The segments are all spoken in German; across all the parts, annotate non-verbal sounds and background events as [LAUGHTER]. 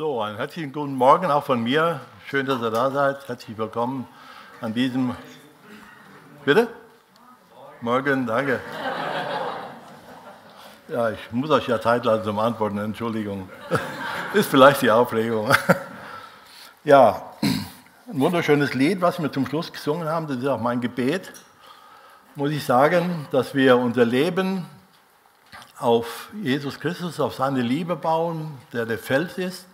So, einen herzlichen guten Morgen auch von mir. Schön, dass ihr da seid. Herzlich willkommen an diesem. Bitte? Morgen, danke. Ja, ich muss euch ja Zeit lassen zum Antworten, Entschuldigung. [LAUGHS] Ist vielleicht die Aufregung. [LAUGHS] Ja, ein wunderschönes Lied, was wir zum Schluss gesungen haben, das ist auch mein Gebet. Muss ich sagen, dass wir unser Leben auf Jesus Christus, auf seine Liebe bauen, der der Fels ist.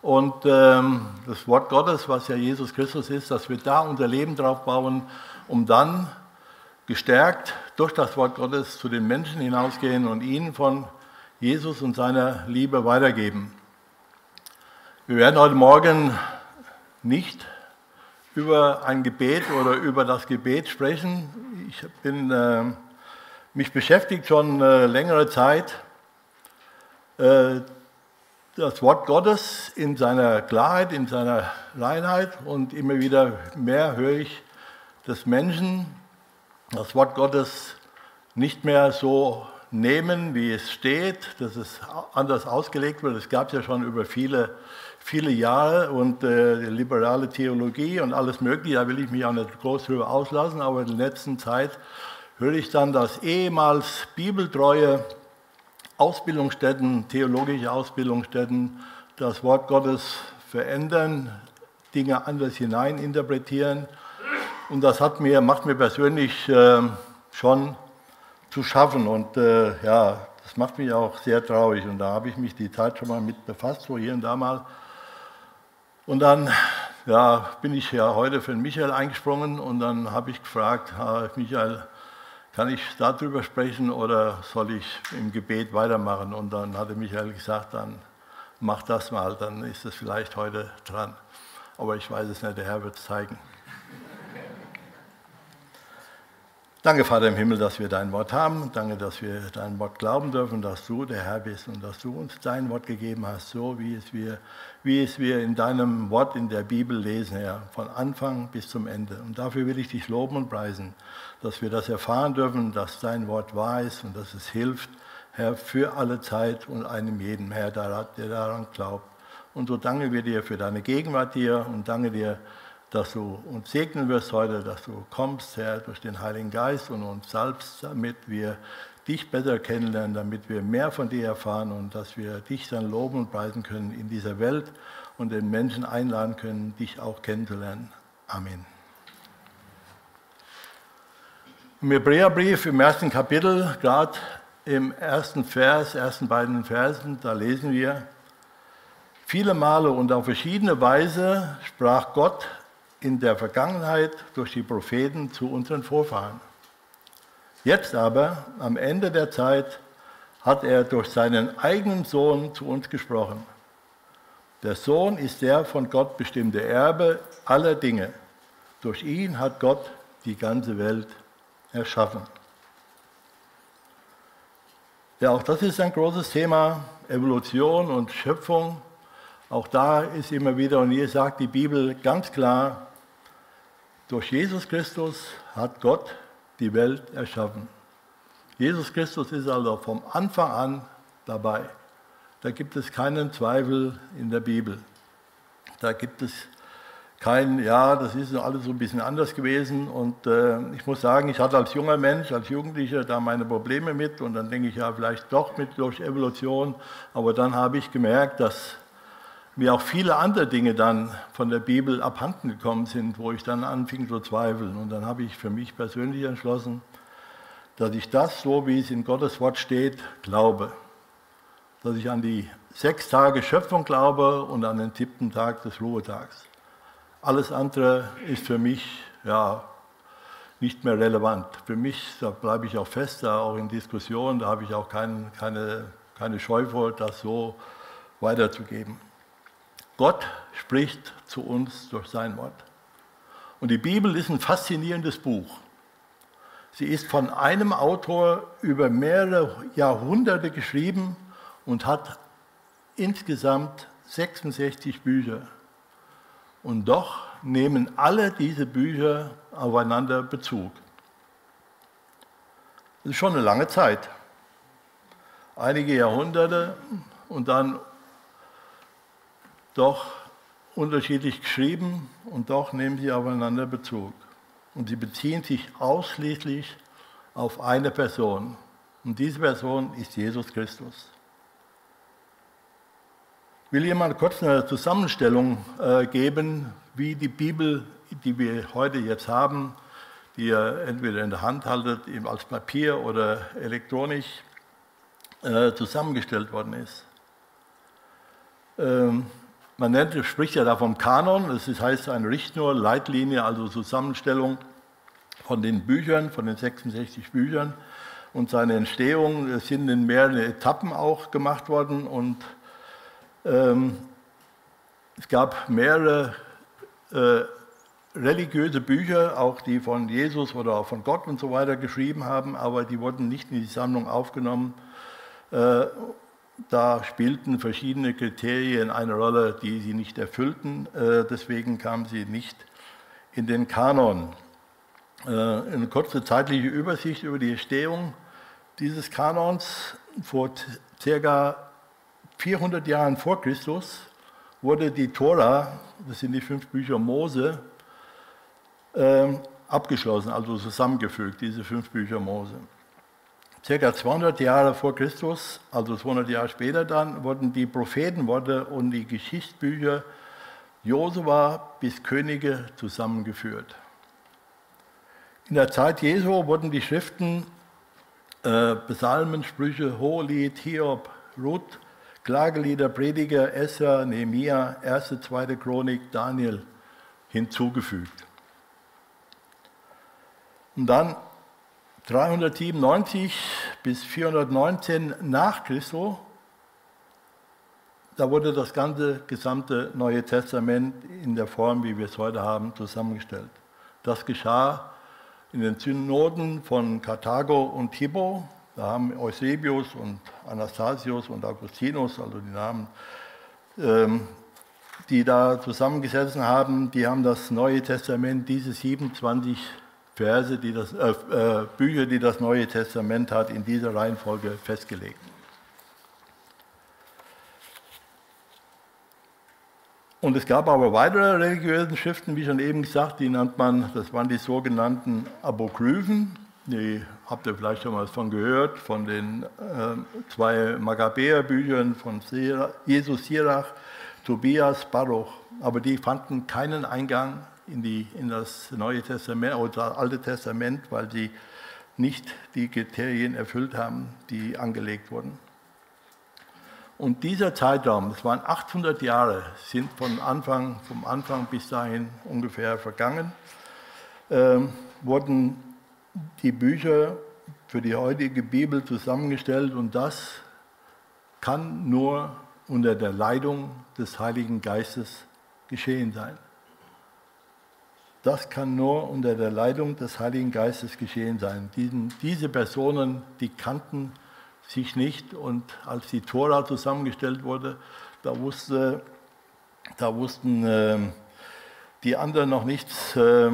Und ähm, das Wort Gottes, was ja Jesus Christus ist, dass wir da unser Leben drauf bauen, um dann gestärkt durch das Wort Gottes zu den Menschen hinausgehen und ihnen von Jesus und seiner Liebe weitergeben. Wir werden heute Morgen nicht über ein Gebet oder über das Gebet sprechen. Ich bin äh, mich beschäftigt schon äh, längere Zeit. Äh, das Wort Gottes in seiner Klarheit, in seiner Reinheit und immer wieder mehr höre ich, dass Menschen das Wort Gottes nicht mehr so nehmen, wie es steht, dass es anders ausgelegt wird. Es gab es ja schon über viele, viele Jahre und äh, liberale Theologie und alles Mögliche, da will ich mich auch nicht groß drüber auslassen, aber in der letzten Zeit höre ich dann, dass ehemals bibeltreue Ausbildungsstätten, theologische Ausbildungsstätten das Wort Gottes verändern, Dinge anders hineininterpretieren. Und das hat mir, macht mir persönlich äh, schon zu schaffen. Und äh, ja, das macht mich auch sehr traurig. Und da habe ich mich die Zeit schon mal mit befasst, so hier und da mal. Und dann ja, bin ich ja heute für den Michael eingesprungen und dann habe ich gefragt, Michael, kann ich darüber sprechen oder soll ich im Gebet weitermachen? Und dann hatte Michael gesagt, dann mach das mal, dann ist es vielleicht heute dran. Aber ich weiß es nicht, der Herr wird es zeigen. Danke, Vater im Himmel, dass wir dein Wort haben. Danke, dass wir dein Wort glauben dürfen, dass du der Herr bist und dass du uns dein Wort gegeben hast, so wie es wir, wie es wir in deinem Wort in der Bibel lesen, Herr, von Anfang bis zum Ende. Und dafür will ich dich loben und preisen, dass wir das erfahren dürfen, dass dein Wort wahr ist und dass es hilft, Herr, für alle Zeit und einem jeden, Herr, der daran glaubt. Und so danke wir dir für deine Gegenwart hier und danke dir, dass du uns segnen wirst heute, dass du kommst, Herr, durch den Heiligen Geist und uns salbst, damit wir dich besser kennenlernen, damit wir mehr von dir erfahren und dass wir dich dann loben und preisen können in dieser Welt und den Menschen einladen können, dich auch kennenzulernen. Amen. Im Hebräerbrief im ersten Kapitel, gerade im ersten Vers, ersten beiden Versen, da lesen wir, viele Male und auf verschiedene Weise sprach Gott in der Vergangenheit durch die Propheten zu unseren Vorfahren. Jetzt aber, am Ende der Zeit, hat er durch seinen eigenen Sohn zu uns gesprochen. Der Sohn ist der von Gott bestimmte Erbe aller Dinge. Durch ihn hat Gott die ganze Welt erschaffen. Ja, auch das ist ein großes Thema, Evolution und Schöpfung. Auch da ist immer wieder, und hier sagt die Bibel ganz klar, durch Jesus Christus hat Gott die Welt erschaffen. Jesus Christus ist also vom Anfang an dabei. Da gibt es keinen Zweifel in der Bibel. Da gibt es kein, ja, das ist alles so ein bisschen anders gewesen. Und äh, ich muss sagen, ich hatte als junger Mensch, als Jugendlicher da meine Probleme mit. Und dann denke ich, ja, vielleicht doch mit durch Evolution. Aber dann habe ich gemerkt, dass mir auch viele andere Dinge dann von der Bibel abhanden gekommen sind, wo ich dann anfing zu zweifeln. Und dann habe ich für mich persönlich entschlossen, dass ich das, so wie es in Gottes Wort steht, glaube. Dass ich an die sechs Tage Schöpfung glaube und an den siebten Tag des Ruhetags. Alles andere ist für mich ja, nicht mehr relevant. Für mich, da bleibe ich auch fest, da auch in Diskussionen, da habe ich auch kein, keine, keine Scheu vor, das so weiterzugeben. Gott spricht zu uns durch sein Wort. Und die Bibel ist ein faszinierendes Buch. Sie ist von einem Autor über mehrere Jahrhunderte geschrieben und hat insgesamt 66 Bücher. Und doch nehmen alle diese Bücher aufeinander Bezug. Das ist schon eine lange Zeit. Einige Jahrhunderte und dann doch unterschiedlich geschrieben und doch nehmen sie aufeinander Bezug. Und sie beziehen sich ausschließlich auf eine Person. Und diese Person ist Jesus Christus. Ich will mal kurz eine Zusammenstellung äh, geben, wie die Bibel, die wir heute jetzt haben, die ihr entweder in der Hand haltet, als Papier oder elektronisch, äh, zusammengestellt worden ist. Ähm, man nennt, spricht ja da vom Kanon, das heißt eine Richtschnur, Leitlinie, also Zusammenstellung von den Büchern, von den 66 Büchern. Und seine Entstehung sind in mehreren Etappen auch gemacht worden. Und ähm, es gab mehrere äh, religiöse Bücher, auch die von Jesus oder auch von Gott und so weiter geschrieben haben, aber die wurden nicht in die Sammlung aufgenommen. Äh, da spielten verschiedene Kriterien eine Rolle, die sie nicht erfüllten. Äh, deswegen kamen sie nicht in den Kanon. Äh, eine kurze zeitliche Übersicht über die Entstehung dieses Kanons. Vor ca. 400 Jahren vor Christus wurde die Tora, das sind die fünf Bücher Mose, ähm, abgeschlossen, also zusammengefügt, diese fünf Bücher Mose. Circa 200 Jahre vor Christus, also 200 Jahre später dann, wurden die Prophetenworte und die Geschichtsbücher Josua bis Könige zusammengeführt. In der Zeit Jesu wurden die Schriften äh, Psalmen, Sprüche, Hohelied, Hiob, Ruth, Klagelieder, Prediger, Esra, Nehemia, 1., 2. Chronik, Daniel hinzugefügt. Und dann 397 bis 419 nach Christus, da wurde das ganze gesamte Neue Testament in der Form, wie wir es heute haben, zusammengestellt. Das geschah in den Synoden von Karthago und Hippo. Da haben Eusebius und Anastasius und Augustinus, also die Namen, ähm, die da zusammengesessen haben, die haben das Neue Testament, diese 27 Verse, die das, äh, äh, Bücher, die das Neue Testament hat, in dieser Reihenfolge festgelegt. Und es gab aber weitere religiöse Schriften, wie schon eben gesagt, die nennt man, das waren die sogenannten Apokryphen. Die habt ihr vielleicht schon mal von gehört, von den äh, zwei Makkabäer-Büchern von Jesus Sirach, Tobias, Baruch. Aber die fanden keinen Eingang in, die, in das Neue Testament oder das Alte Testament, weil sie nicht die Kriterien erfüllt haben, die angelegt wurden. Und dieser Zeitraum, es waren 800 Jahre, sind von Anfang, vom Anfang bis dahin ungefähr vergangen, äh, wurden die Bücher für die heutige Bibel zusammengestellt und das kann nur unter der Leitung des Heiligen Geistes geschehen sein. Das kann nur unter der Leitung des Heiligen Geistes geschehen sein. Diesen, diese Personen, die kannten sich nicht und als die Tora zusammengestellt wurde, da, wusste, da wussten äh, die anderen noch nichts äh,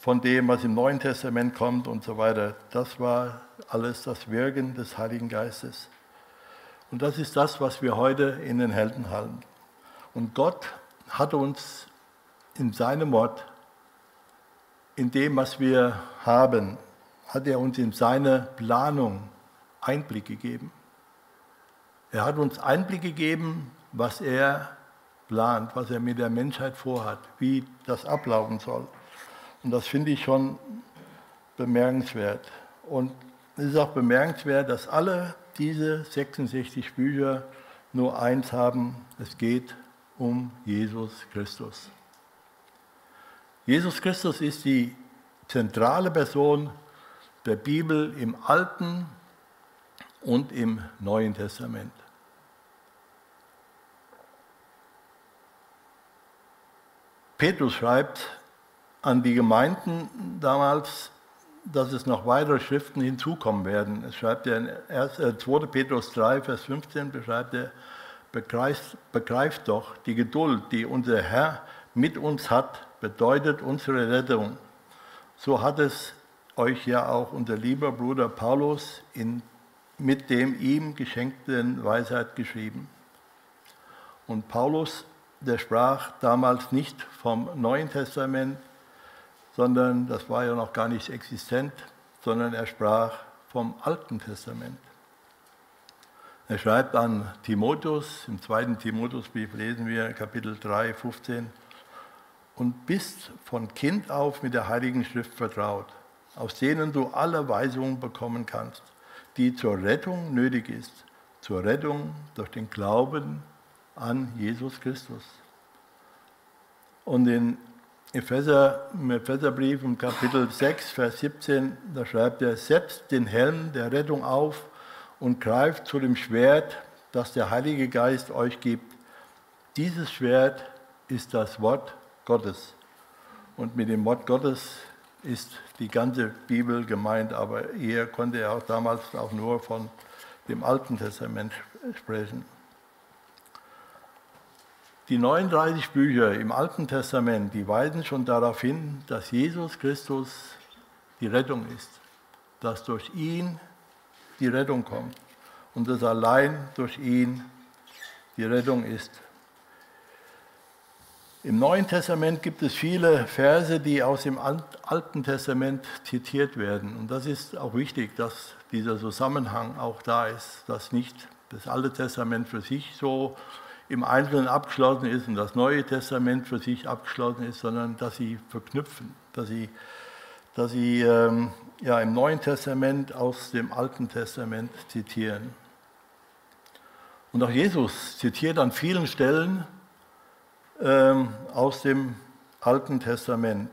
von dem, was im Neuen Testament kommt und so weiter. Das war alles das Wirken des Heiligen Geistes. Und das ist das, was wir heute in den Helden halten. Und Gott hat uns in seinem Wort in dem, was wir haben, hat er uns in seine Planung Einblick gegeben. Er hat uns Einblick gegeben, was er plant, was er mit der Menschheit vorhat, wie das ablaufen soll. Und das finde ich schon bemerkenswert. Und es ist auch bemerkenswert, dass alle diese 66 Bücher nur eins haben, es geht um Jesus Christus. Jesus Christus ist die zentrale Person der Bibel im Alten und im Neuen Testament. Petrus schreibt an die Gemeinden damals, dass es noch weitere Schriften hinzukommen werden. Es schreibt er in 2. Äh, Petrus 3, Vers 15, beschreibt er, begreift, begreift doch die Geduld, die unser Herr mit uns hat, bedeutet unsere Rettung. So hat es euch ja auch unser lieber Bruder Paulus in, mit dem ihm geschenkten Weisheit geschrieben. Und Paulus der sprach damals nicht vom Neuen Testament, sondern das war ja noch gar nicht existent, sondern er sprach vom Alten Testament. Er schreibt an Timotheus, im zweiten Timotheusbrief lesen wir Kapitel 3, 15, und bist von Kind auf mit der Heiligen Schrift vertraut, aus denen du alle Weisungen bekommen kannst, die zur Rettung nötig ist, zur Rettung durch den Glauben an Jesus Christus. Und in Epheser, im Epheserbrief im Kapitel 6, Vers 17, da schreibt er, setzt den Helm der Rettung auf und greift zu dem Schwert, das der Heilige Geist euch gibt. Dieses Schwert ist das Wort Gottes. Und mit dem Wort Gottes ist die ganze Bibel gemeint, aber er konnte er auch damals auch nur von dem Alten Testament sprechen. Die 39 Bücher im Alten Testament, die weisen schon darauf hin, dass Jesus Christus die Rettung ist, dass durch ihn die Rettung kommt und dass allein durch ihn die Rettung ist. Im Neuen Testament gibt es viele Verse, die aus dem Alten Testament zitiert werden. Und das ist auch wichtig, dass dieser Zusammenhang auch da ist, dass nicht das Alte Testament für sich so im Einzelnen abgeschlossen ist und das Neue Testament für sich abgeschlossen ist, sondern dass sie verknüpfen, dass sie, dass sie ähm, ja, im Neuen Testament aus dem Alten Testament zitieren. Und auch Jesus zitiert an vielen Stellen aus dem Alten Testament.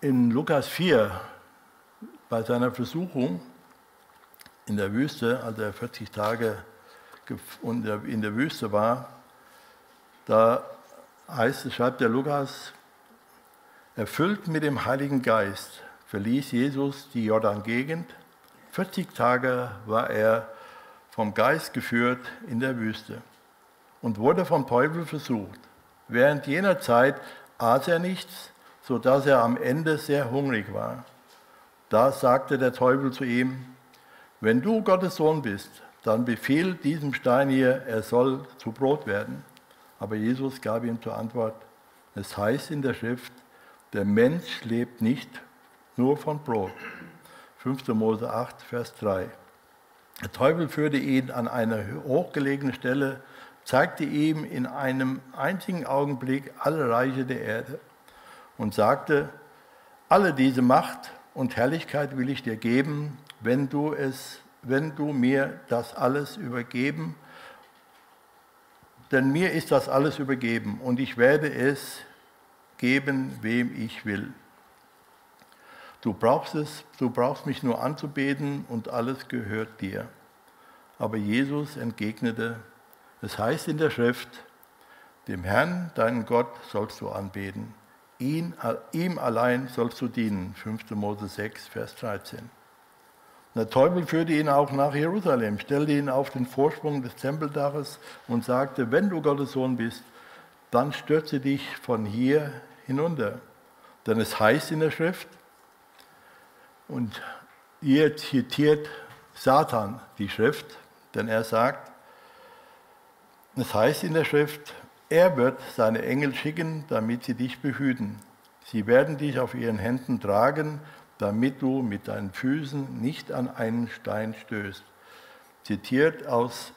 In Lukas 4, bei seiner Versuchung in der Wüste, als er 40 Tage in der Wüste war, da heißt es, schreibt der Lukas, erfüllt mit dem Heiligen Geist verließ Jesus die Jordan-Gegend. 40 Tage war er vom Geist geführt in der Wüste und wurde vom Teufel versucht. Während jener Zeit aß er nichts, sodass er am Ende sehr hungrig war. Da sagte der Teufel zu ihm, wenn du Gottes Sohn bist, dann befiehl diesem Stein hier, er soll zu Brot werden. Aber Jesus gab ihm zur Antwort, es heißt in der Schrift, der Mensch lebt nicht nur von Brot. 5. Mose 8, Vers 3. Der Teufel führte ihn an eine hochgelegene Stelle, zeigte ihm in einem einzigen Augenblick alle Reiche der Erde und sagte, alle diese Macht und Herrlichkeit will ich dir geben, wenn du es wenn du mir das alles übergeben, denn mir ist das alles übergeben und ich werde es geben, wem ich will. Du brauchst es, du brauchst mich nur anzubeten und alles gehört dir. Aber Jesus entgegnete, es heißt in der Schrift, dem Herrn, deinen Gott, sollst du anbeten. Ihn, ihm allein sollst du dienen. 5. Mose 6, Vers 13. Der Teufel führte ihn auch nach Jerusalem, stellte ihn auf den Vorsprung des Tempeldaches und sagte, wenn du Gottes Sohn bist, dann stürze dich von hier hinunter. Denn es heißt in der Schrift, und ihr zitiert Satan die Schrift, denn er sagt, es heißt in der Schrift, er wird seine Engel schicken, damit sie dich behüten. Sie werden dich auf ihren Händen tragen, damit du mit deinen Füßen nicht an einen Stein stößt. Zitiert aus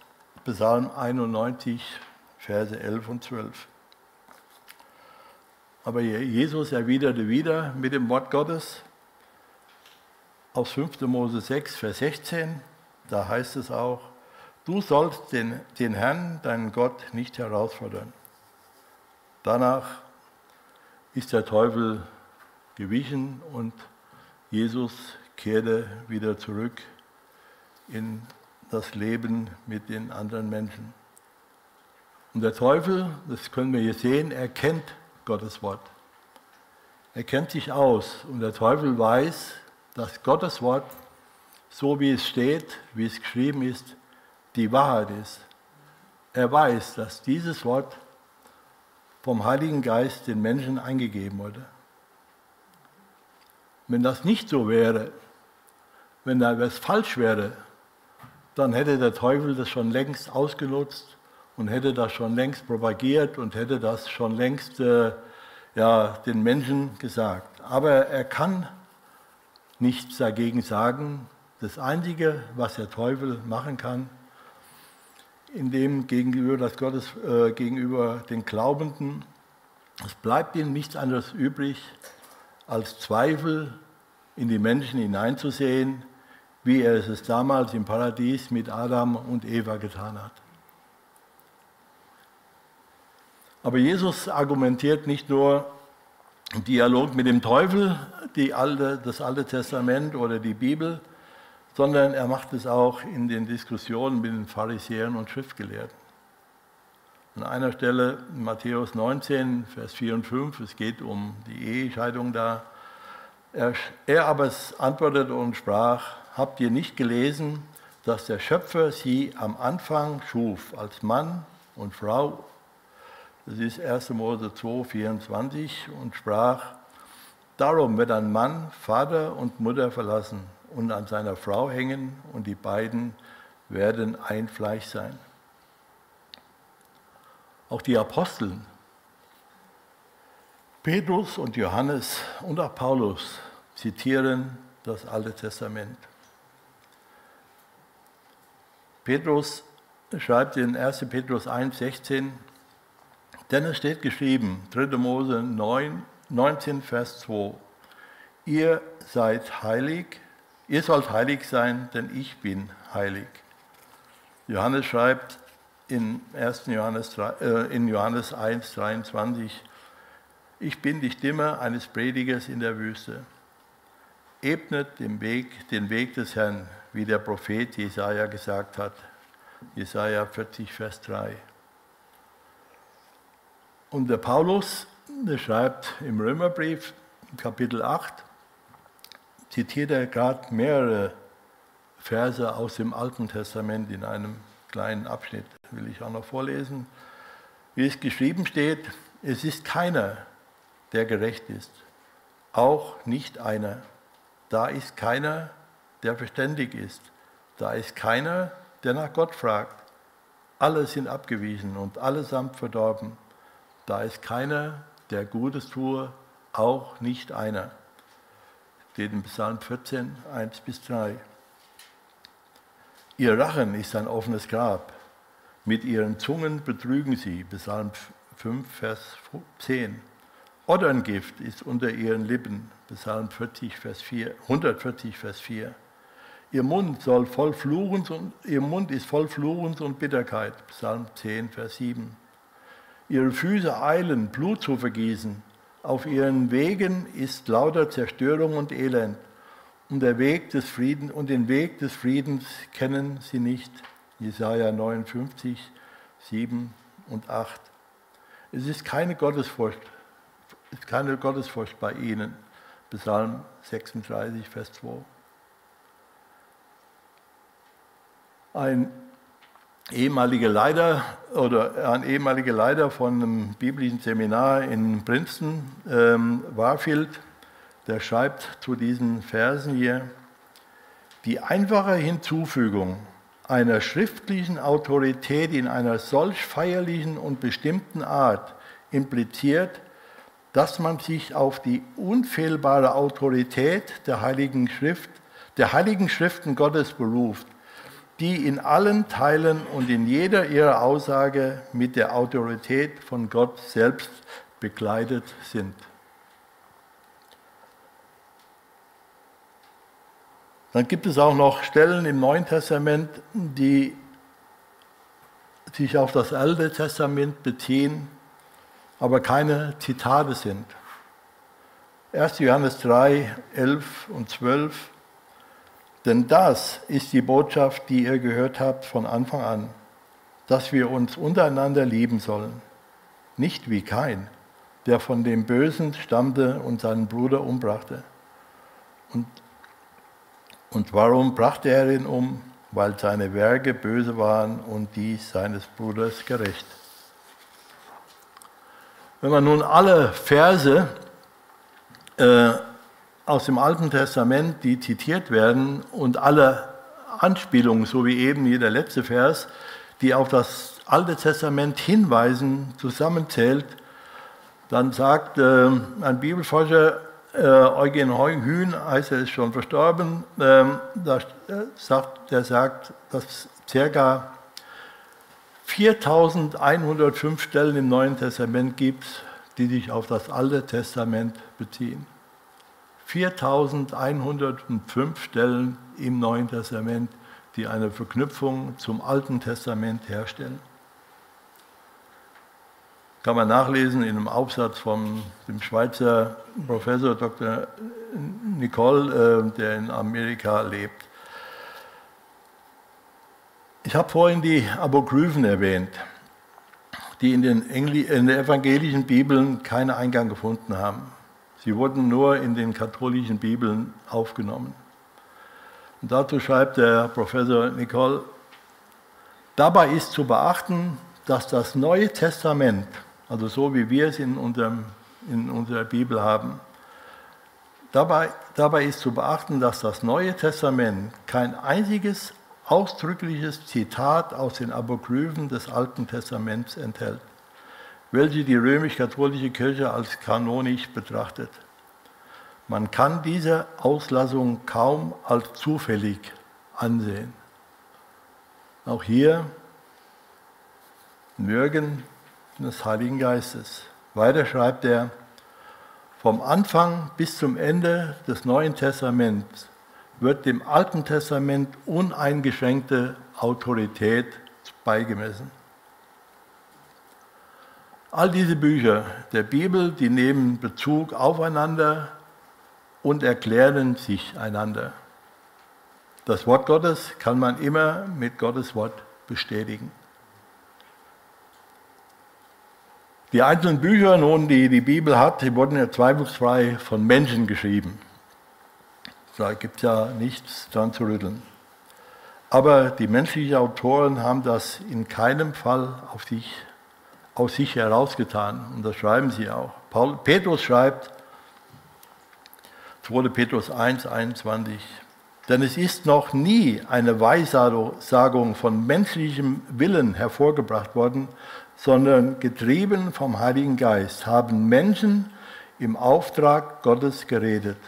Psalm 91, Verse 11 und 12. Aber Jesus erwiderte wieder mit dem Wort Gottes aus 5. Mose 6, Vers 16. Da heißt es auch, du sollst den, den Herrn, deinen Gott, nicht herausfordern. Danach ist der Teufel gewichen und Jesus kehrte wieder zurück in das Leben mit den anderen Menschen. Und der Teufel, das können wir hier sehen, er kennt Gottes Wort. Er kennt sich aus und der Teufel weiß, dass Gottes Wort, so wie es steht, wie es geschrieben ist, die Wahrheit ist. Er weiß, dass dieses Wort vom Heiligen Geist den Menschen eingegeben wurde. Wenn das nicht so wäre, wenn da was falsch wäre, dann hätte der Teufel das schon längst ausgenutzt und hätte das schon längst propagiert und hätte das schon längst äh, ja, den Menschen gesagt. Aber er kann nichts dagegen sagen. Das Einzige, was der Teufel machen kann, indem gegenüber, das Gottes, äh, gegenüber den Glaubenden, es bleibt ihnen nichts anderes übrig, als Zweifel in die Menschen hineinzusehen, wie er es damals im Paradies mit Adam und Eva getan hat. Aber Jesus argumentiert nicht nur im Dialog mit dem Teufel, alte, das Alte Testament oder die Bibel, sondern er macht es auch in den Diskussionen mit den Pharisäern und Schriftgelehrten. An einer Stelle in Matthäus 19, Vers 4 und 5, es geht um die Ehescheidung da. Er, er aber antwortete und sprach, habt ihr nicht gelesen, dass der Schöpfer sie am Anfang schuf als Mann und Frau? Das ist 1. Mose 2, 24 und sprach, darum wird ein Mann Vater und Mutter verlassen und an seiner Frau hängen und die beiden werden ein Fleisch sein. Auch die Aposteln, Petrus und Johannes und auch Paulus zitieren das Alte Testament. Petrus schreibt in 1. Petrus 1, 16, denn es steht geschrieben, 3. Mose 9, 19, Vers 2, ihr seid heilig, Ihr sollt heilig sein, denn ich bin heilig. Johannes schreibt in 1. Johannes, äh, in Johannes 1, 23, ich bin die Stimme eines Predigers in der Wüste. Ebnet den Weg, den Weg des Herrn, wie der Prophet Jesaja gesagt hat. Jesaja 40, Vers 3. Und der Paulus, der schreibt im Römerbrief, Kapitel 8, zitiert er gerade mehrere Verse aus dem Alten Testament in einem kleinen Abschnitt, will ich auch noch vorlesen. Wie es geschrieben steht, es ist keiner, der gerecht ist, auch nicht einer. Da ist keiner, der verständig ist. Da ist keiner, der nach Gott fragt. Alle sind abgewiesen und allesamt verdorben. Da ist keiner, der Gutes tue, auch nicht einer steht in Psalm 14, 1 bis 3. Ihr Rachen ist ein offenes Grab. Mit ihren Zungen betrügen sie. Psalm 5, Vers 10. Odderngift ist unter ihren Lippen. Psalm 40, Vers 4, 140, Vers 4. Ihr Mund soll voll Fluchens und ihr Mund ist voll Fluchens und Bitterkeit. Psalm 10, Vers 7. Ihre Füße eilen, Blut zu vergießen. Auf ihren Wegen ist lauter Zerstörung und Elend. Und, der Weg des Friedens, und den Weg des Friedens kennen sie nicht. Jesaja 59, 7 und 8. Es ist keine Gottesfurcht, ist keine Gottesfurcht bei ihnen. Psalm 36, Vers 2. Ein ehemaliger Leiter oder ein ehemaliger Leiter von einem biblischen Seminar in Princeton, ähm, Warfield, der schreibt zu diesen Versen hier, die einfache Hinzufügung einer schriftlichen Autorität in einer solch feierlichen und bestimmten Art impliziert, dass man sich auf die unfehlbare Autorität der Heiligen Schrift, der Heiligen Schriften Gottes beruft die in allen Teilen und in jeder ihrer Aussage mit der Autorität von Gott selbst bekleidet sind. Dann gibt es auch noch Stellen im Neuen Testament, die sich auf das Alte Testament beziehen, aber keine Zitate sind. 1. Johannes 3, 11 und 12 denn das ist die Botschaft, die ihr gehört habt von Anfang an, dass wir uns untereinander lieben sollen. Nicht wie Kain, der von dem Bösen stammte und seinen Bruder umbrachte. Und, und warum brachte er ihn um? Weil seine Werke böse waren und die seines Bruders gerecht. Wenn man nun alle Verse äh, aus dem Alten Testament, die zitiert werden und alle Anspielungen, so wie eben hier der letzte Vers, die auf das Alte Testament hinweisen, zusammenzählt, dann sagt äh, ein Bibelforscher, äh, Eugen Hühn, heißt er ist schon verstorben, ähm, äh, sagt, der sagt, dass ca. 4105 Stellen im Neuen Testament gibt, die sich auf das Alte Testament beziehen. 4105 Stellen im Neuen Testament, die eine Verknüpfung zum Alten Testament herstellen. Kann man nachlesen in einem Aufsatz von dem Schweizer Professor Dr. Nicole, äh, der in Amerika lebt. Ich habe vorhin die Apokryphen erwähnt, die in den, Engli in den evangelischen Bibeln keinen Eingang gefunden haben. Sie wurden nur in den katholischen Bibeln aufgenommen. Und dazu schreibt der Professor Nicole, dabei ist zu beachten, dass das Neue Testament also so wie wir es in, unserem, in unserer Bibel haben. Dabei, dabei ist zu beachten, dass das Neue Testament kein einziges ausdrückliches Zitat aus den Apokryphen des Alten Testaments enthält, welche die römisch-katholische Kirche als kanonisch betrachtet. Man kann diese Auslassung kaum als zufällig ansehen. Auch hier mögen des Heiligen Geistes. Weiter schreibt er, vom Anfang bis zum Ende des Neuen Testaments wird dem Alten Testament uneingeschränkte Autorität beigemessen. All diese Bücher der Bibel, die nehmen Bezug aufeinander und erklären sich einander. Das Wort Gottes kann man immer mit Gottes Wort bestätigen. Die einzelnen Bücher, nun, die die Bibel hat, die wurden ja zweifelsfrei von Menschen geschrieben. Da gibt es ja nichts dran zu rütteln. Aber die menschlichen Autoren haben das in keinem Fall auf sich, aus sich herausgetan. Und das schreiben sie auch. Paul, Petrus schreibt, 2. Petrus 1, 21, denn es ist noch nie eine Weissagung von menschlichem Willen hervorgebracht worden, sondern getrieben vom Heiligen Geist haben Menschen im Auftrag Gottes geredet.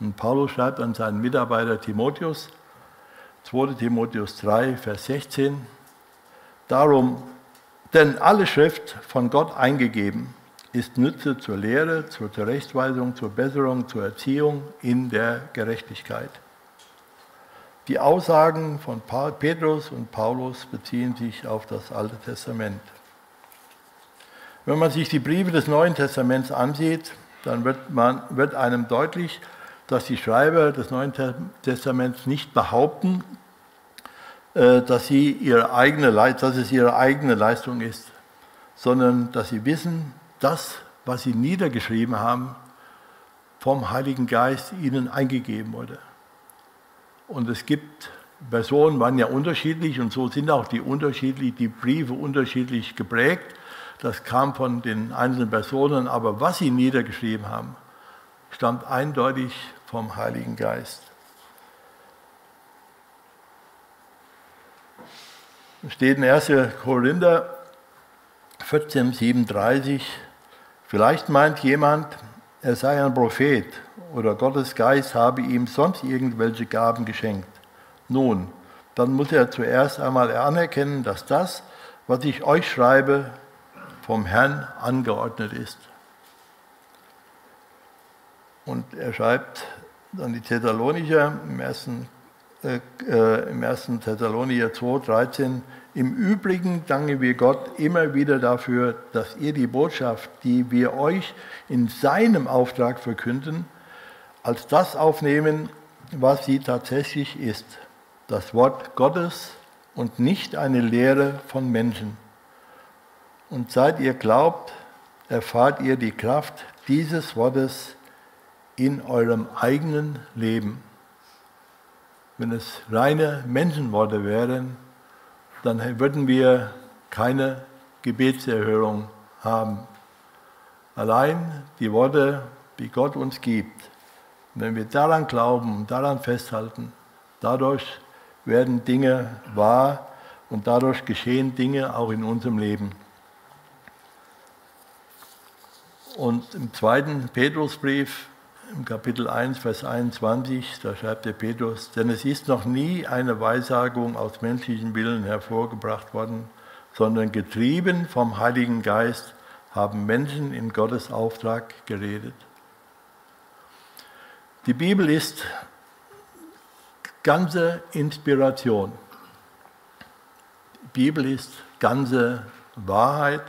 Und Paulus schreibt an seinen Mitarbeiter Timotheus, 2 Timotheus 3, Vers 16, darum, denn alle Schrift von Gott eingegeben ist Nütze zur Lehre, zur Zurechtweisung, zur Besserung, zur Erziehung in der Gerechtigkeit. Die Aussagen von Petrus und Paulus beziehen sich auf das Alte Testament. Wenn man sich die Briefe des Neuen Testaments ansieht, dann wird, man, wird einem deutlich, dass die Schreiber des Neuen Testaments nicht behaupten, dass, sie ihre eigene, dass es ihre eigene Leistung ist, sondern dass sie wissen, das, was sie niedergeschrieben haben, vom Heiligen Geist ihnen eingegeben wurde. Und es gibt Personen, waren ja unterschiedlich und so sind auch die, unterschiedlich, die Briefe unterschiedlich geprägt. Das kam von den einzelnen Personen, aber was sie niedergeschrieben haben, stammt eindeutig vom Heiligen Geist. Steht in 1. Korinther 14, 37, vielleicht meint jemand, er sei ein Prophet oder Gottes Geist habe ihm sonst irgendwelche Gaben geschenkt. Nun, dann muss er zuerst einmal anerkennen, dass das, was ich euch schreibe, vom Herrn angeordnet ist. Und er schreibt an die Thessalonicher im 1. Äh, äh, im 1. Thessalonicher 2, 13, im Übrigen danken wir Gott immer wieder dafür, dass ihr die Botschaft, die wir euch in seinem Auftrag verkünden, als das aufnehmen, was sie tatsächlich ist, das Wort Gottes und nicht eine Lehre von Menschen. Und seit ihr glaubt, erfahrt ihr die Kraft dieses Wortes in eurem eigenen Leben. Wenn es reine Menschenworte wären, dann würden wir keine Gebetserhörung haben. Allein die Worte, die Gott uns gibt, wenn wir daran glauben, daran festhalten, dadurch werden Dinge wahr Und dadurch geschehen Dinge auch in unserem Leben. Und im zweiten Petrusbrief, im Kapitel 1, Vers 21, da schreibt der Petrus, denn es ist noch nie eine Weissagung aus menschlichen Willen hervorgebracht worden, sondern getrieben vom Heiligen Geist haben Menschen in Gottes Auftrag geredet. Die Bibel ist ganze Inspiration. Die Bibel ist ganze Wahrheit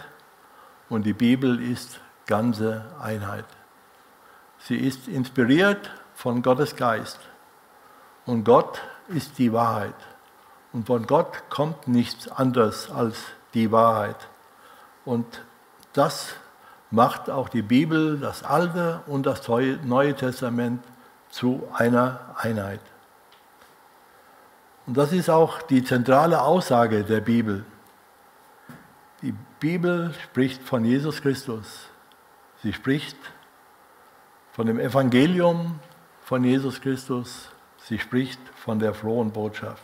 und die Bibel ist ganze Einheit. Sie ist inspiriert von Gottes Geist und Gott ist die Wahrheit. Und von Gott kommt nichts anderes als die Wahrheit. Und das macht auch die Bibel, das Alte und das Neue Testament zu einer Einheit. Und das ist auch die zentrale Aussage der Bibel. Die Bibel spricht von Jesus Christus. Sie spricht von dem Evangelium von Jesus Christus. Sie spricht von der frohen Botschaft.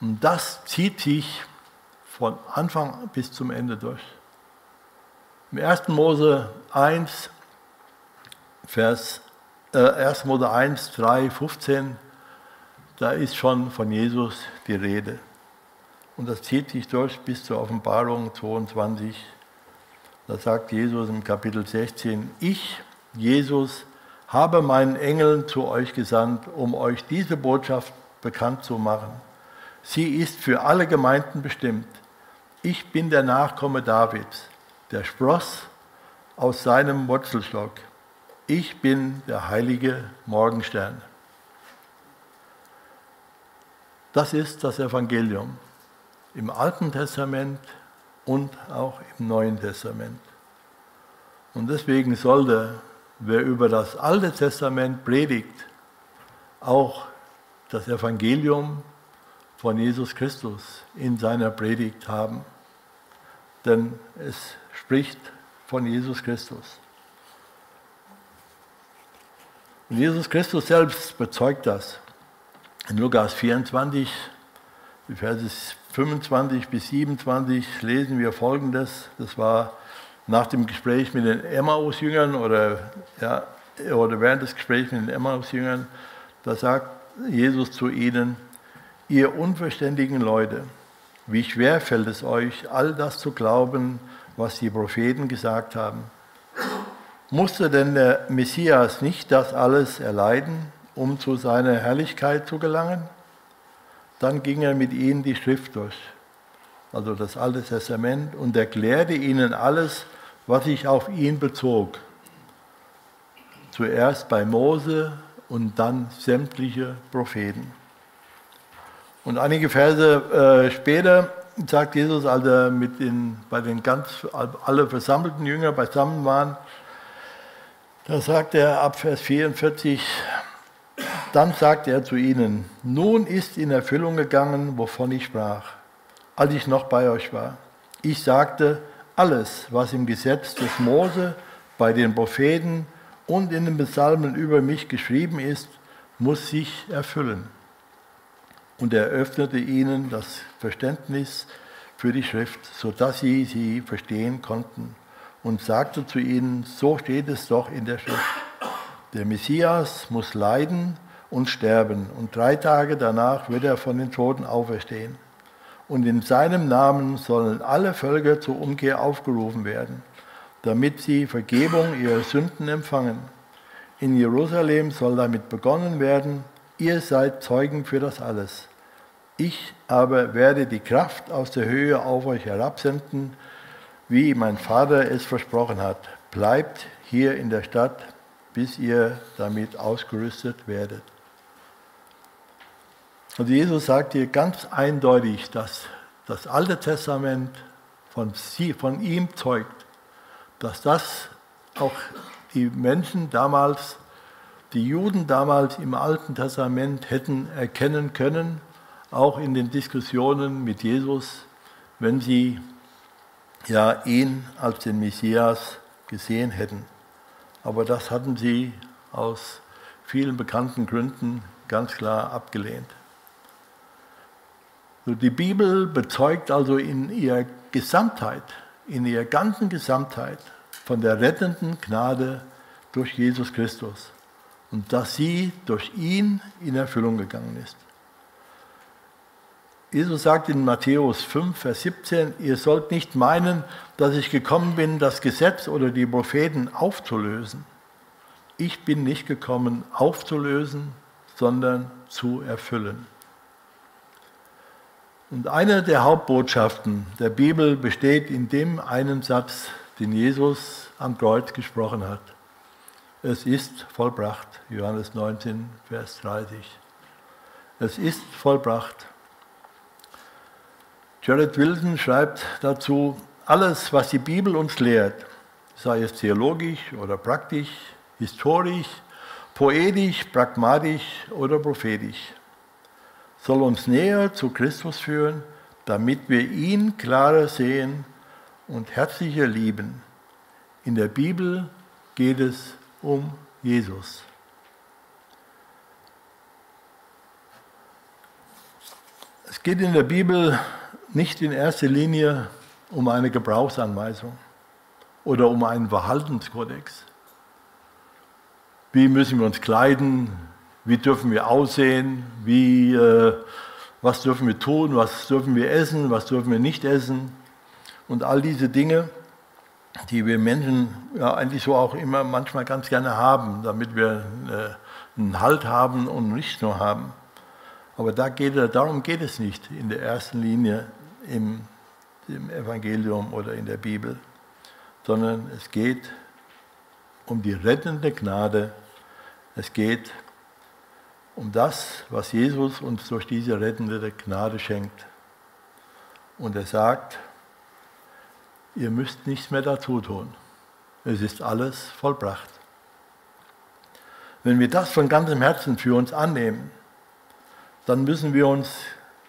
Und das zieht sich von Anfang bis zum Ende durch. Im 1. Mose 1, Vers, äh, 1. Mose 1, 3, 15, da ist schon von Jesus die Rede. Und das zieht sich durch bis zur Offenbarung 22, da sagt Jesus im Kapitel 16, ich, Jesus, habe meinen Engeln zu euch gesandt, um euch diese Botschaft bekannt zu machen. Sie ist für alle Gemeinden bestimmt. Ich bin der Nachkomme Davids, der Spross aus seinem Wurzelstock. Ich bin der heilige Morgenstern. Das ist das Evangelium im Alten Testament und auch im Neuen Testament. Und deswegen sollte, wer über das Alte Testament predigt, auch das Evangelium von Jesus Christus in seiner Predigt haben. Denn es spricht von Jesus Christus. Und Jesus Christus selbst bezeugt das. In Lukas 24, die Verse 25 bis 27 lesen wir Folgendes. Das war nach dem Gespräch mit den Emmaus-Jüngern oder, ja, oder während des Gesprächs mit den Emmaus-Jüngern. Da sagt Jesus zu ihnen, ihr unverständigen Leute, wie schwer fällt es euch, all das zu glauben, was die Propheten gesagt haben. Musste denn der Messias nicht das alles erleiden, um zu seiner Herrlichkeit zu gelangen? Dann ging er mit ihnen die Schrift durch, also das Alte Testament, und erklärte ihnen alles, was sich auf ihn bezog. Zuerst bei Mose und dann sämtliche Propheten. Und einige Verse äh, später sagt Jesus, als er mit den, bei den ganz alle versammelten Jüngern beisammen waren, da sagt er ab Vers 44, dann sagte er zu ihnen, nun ist in Erfüllung gegangen, wovon ich sprach, als ich noch bei euch war. Ich sagte, alles, was im Gesetz des Mose, bei den Propheten und in den Psalmen über mich geschrieben ist, muss sich erfüllen. Und er öffnete ihnen das Verständnis für die Schrift, sodass sie sie verstehen konnten und sagte zu ihnen, so steht es doch in der Schrift. Der Messias muss leiden und sterben, und drei Tage danach wird er von den Toten auferstehen. Und in seinem Namen sollen alle Völker zur Umkehr aufgerufen werden, damit sie Vergebung ihrer Sünden empfangen. In Jerusalem soll damit begonnen werden, ihr seid Zeugen für das alles. Ich aber werde die Kraft aus der Höhe auf euch herabsenden, wie mein Vater es versprochen hat. Bleibt hier in der Stadt, bis ihr damit ausgerüstet werdet. Und Jesus sagt hier ganz eindeutig, dass das Alte Testament von, sie, von ihm zeugt, dass das auch die Menschen damals, die Juden damals im Alten Testament hätten erkennen können, auch in den Diskussionen mit Jesus, wenn sie ja ihn als den Messias gesehen hätten. Aber das hatten sie aus vielen bekannten Gründen ganz klar abgelehnt. Die Bibel bezeugt also in ihrer Gesamtheit, in ihrer ganzen Gesamtheit von der rettenden Gnade durch Jesus Christus und dass sie durch ihn in Erfüllung gegangen ist. Jesus sagt in Matthäus 5, Vers 17, ihr sollt nicht meinen, dass ich gekommen bin, das Gesetz oder die Propheten aufzulösen. Ich bin nicht gekommen, aufzulösen, sondern zu erfüllen. Und eine der Hauptbotschaften der Bibel besteht in dem einen Satz, den Jesus am Kreuz gesprochen hat. Es ist vollbracht, Johannes 19, Vers 30. Es ist vollbracht. Jared Wilson schreibt dazu, alles, was die Bibel uns lehrt, sei es theologisch oder praktisch, historisch, poetisch, pragmatisch oder prophetisch, soll uns näher zu Christus führen, damit wir ihn klarer sehen und herzlicher lieben. In der Bibel geht es um Jesus. Es geht in der Bibel nicht in erster Linie um eine Gebrauchsanweisung oder um einen Verhaltenskodex. Wie müssen wir uns kleiden? Wie dürfen wir aussehen? Wie, äh, was dürfen wir tun? Was dürfen wir essen? Was dürfen wir nicht essen? Und all diese Dinge, die wir Menschen ja eigentlich so auch immer manchmal ganz gerne haben, damit wir äh, einen Halt haben und nicht nur haben. Aber da geht, darum geht es nicht in der ersten Linie im, im Evangelium oder in der Bibel, sondern es geht um die rettende Gnade. Es geht um das, was Jesus uns durch diese rettende Gnade schenkt. Und er sagt, ihr müsst nichts mehr dazu tun. Es ist alles vollbracht. Wenn wir das von ganzem Herzen für uns annehmen, dann müssen wir uns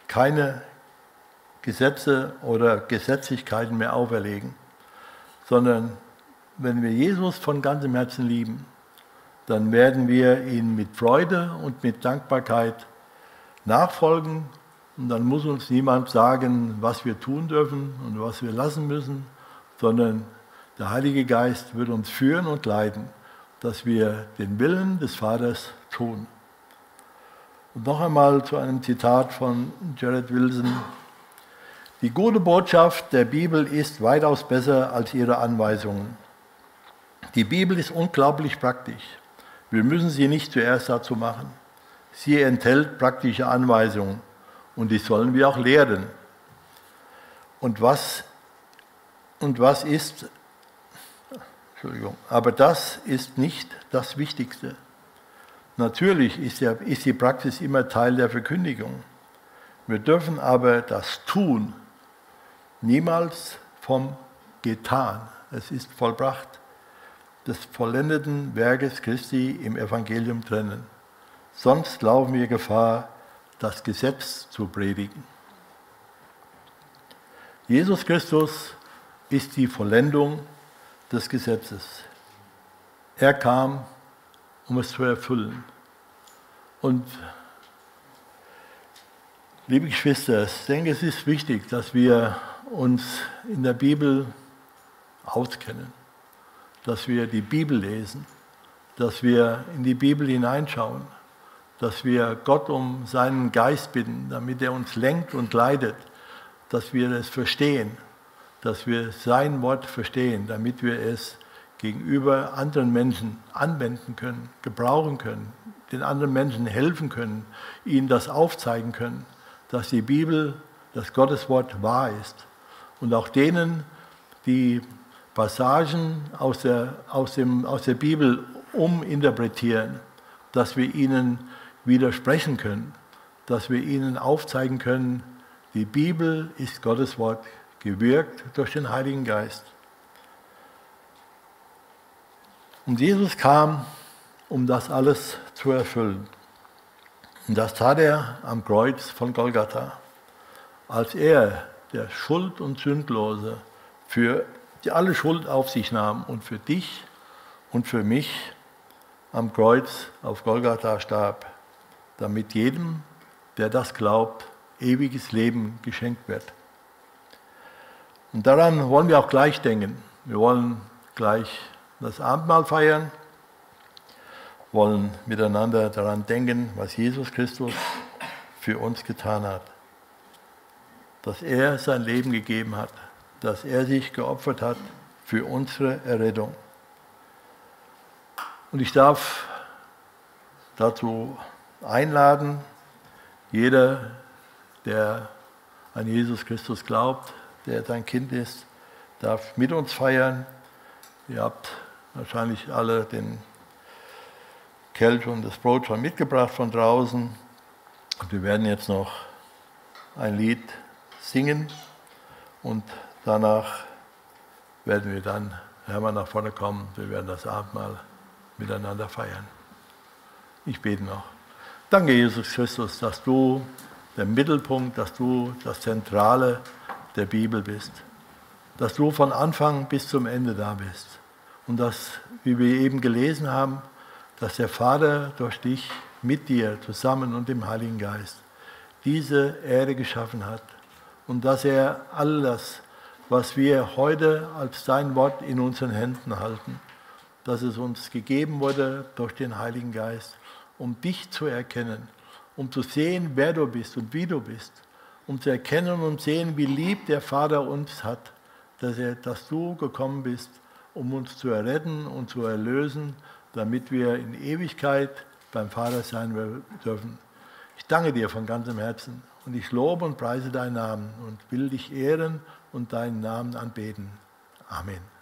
keine Gesetze oder Gesetzlichkeiten mehr auferlegen, sondern wenn wir Jesus von ganzem Herzen lieben, dann werden wir ihn mit Freude und mit Dankbarkeit nachfolgen und dann muss uns niemand sagen, was wir tun dürfen und was wir lassen müssen, sondern der Heilige Geist wird uns führen und leiten, dass wir den Willen des Vaters tun. Und noch einmal zu einem Zitat von Jared Wilson. Die gute Botschaft der Bibel ist weitaus besser als ihre Anweisungen. Die Bibel ist unglaublich praktisch. Wir müssen sie nicht zuerst dazu machen. Sie enthält praktische Anweisungen und die sollen wir auch lehren. Und was, und was ist, Entschuldigung, aber das ist nicht das Wichtigste. Natürlich ist, der, ist die Praxis immer Teil der Verkündigung. Wir dürfen aber das Tun niemals vom getan, es ist vollbracht, des vollendeten Werkes Christi im Evangelium trennen. Sonst laufen wir Gefahr, das Gesetz zu predigen. Jesus Christus ist die Vollendung des Gesetzes. Er kam, um es zu erfüllen. Und liebe Geschwister, ich denke, es ist wichtig, dass wir uns in der Bibel auskennen, dass wir die Bibel lesen, dass wir in die Bibel hineinschauen, dass wir Gott um seinen Geist bitten, damit er uns lenkt und leitet, dass wir es verstehen, dass wir sein Wort verstehen, damit wir es gegenüber anderen Menschen anwenden können, gebrauchen können, den anderen Menschen helfen können, ihnen das aufzeigen können, dass die Bibel, das Gotteswort wahr ist. Und auch denen, die Passagen aus der, aus dem, aus der Bibel uminterpretieren, dass wir ihnen widersprechen können, dass wir ihnen aufzeigen können, die Bibel ist Gottes Wort, gewirkt durch den Heiligen Geist. Und Jesus kam, um das alles zu erfüllen. Und das tat er am Kreuz von Golgatha, als er, der Schuld und Sündlose, für die alle Schuld auf sich nahm und für dich und für mich am Kreuz auf Golgatha starb, damit jedem, der das glaubt, ewiges Leben geschenkt wird. Und daran wollen wir auch gleich denken. Wir wollen gleich das Abendmahl feiern, wollen miteinander daran denken, was Jesus Christus für uns getan hat. Dass er sein Leben gegeben hat, dass er sich geopfert hat für unsere Errettung. Und ich darf dazu einladen, jeder, der an Jesus Christus glaubt, der sein Kind ist, darf mit uns feiern. Ihr habt wahrscheinlich alle den Kelch und das Brot schon mitgebracht von draußen. Und wir werden jetzt noch ein Lied singen und danach werden wir dann Hermann nach vorne kommen. Wir werden das Abendmahl miteinander feiern. Ich bete noch. Danke, Jesus Christus, dass du der Mittelpunkt, dass du das Zentrale der Bibel bist. Dass du von Anfang bis zum Ende da bist. Und dass, wie wir eben gelesen haben, dass der Vater durch dich mit dir zusammen und dem Heiligen Geist diese Erde geschaffen hat. Und dass er all das, was wir heute als dein Wort in unseren Händen halten, dass es uns gegeben wurde durch den Heiligen Geist, um dich zu erkennen, um zu sehen, wer du bist und wie du bist, um zu erkennen und sehen, wie lieb der Vater uns hat, dass, er, dass du gekommen bist, um uns zu erretten und zu erlösen, damit wir in Ewigkeit beim Vater sein dürfen. Ich danke dir von ganzem Herzen und ich lobe und preise deinen Namen und will dich ehren und deinen Namen anbeten. Amen.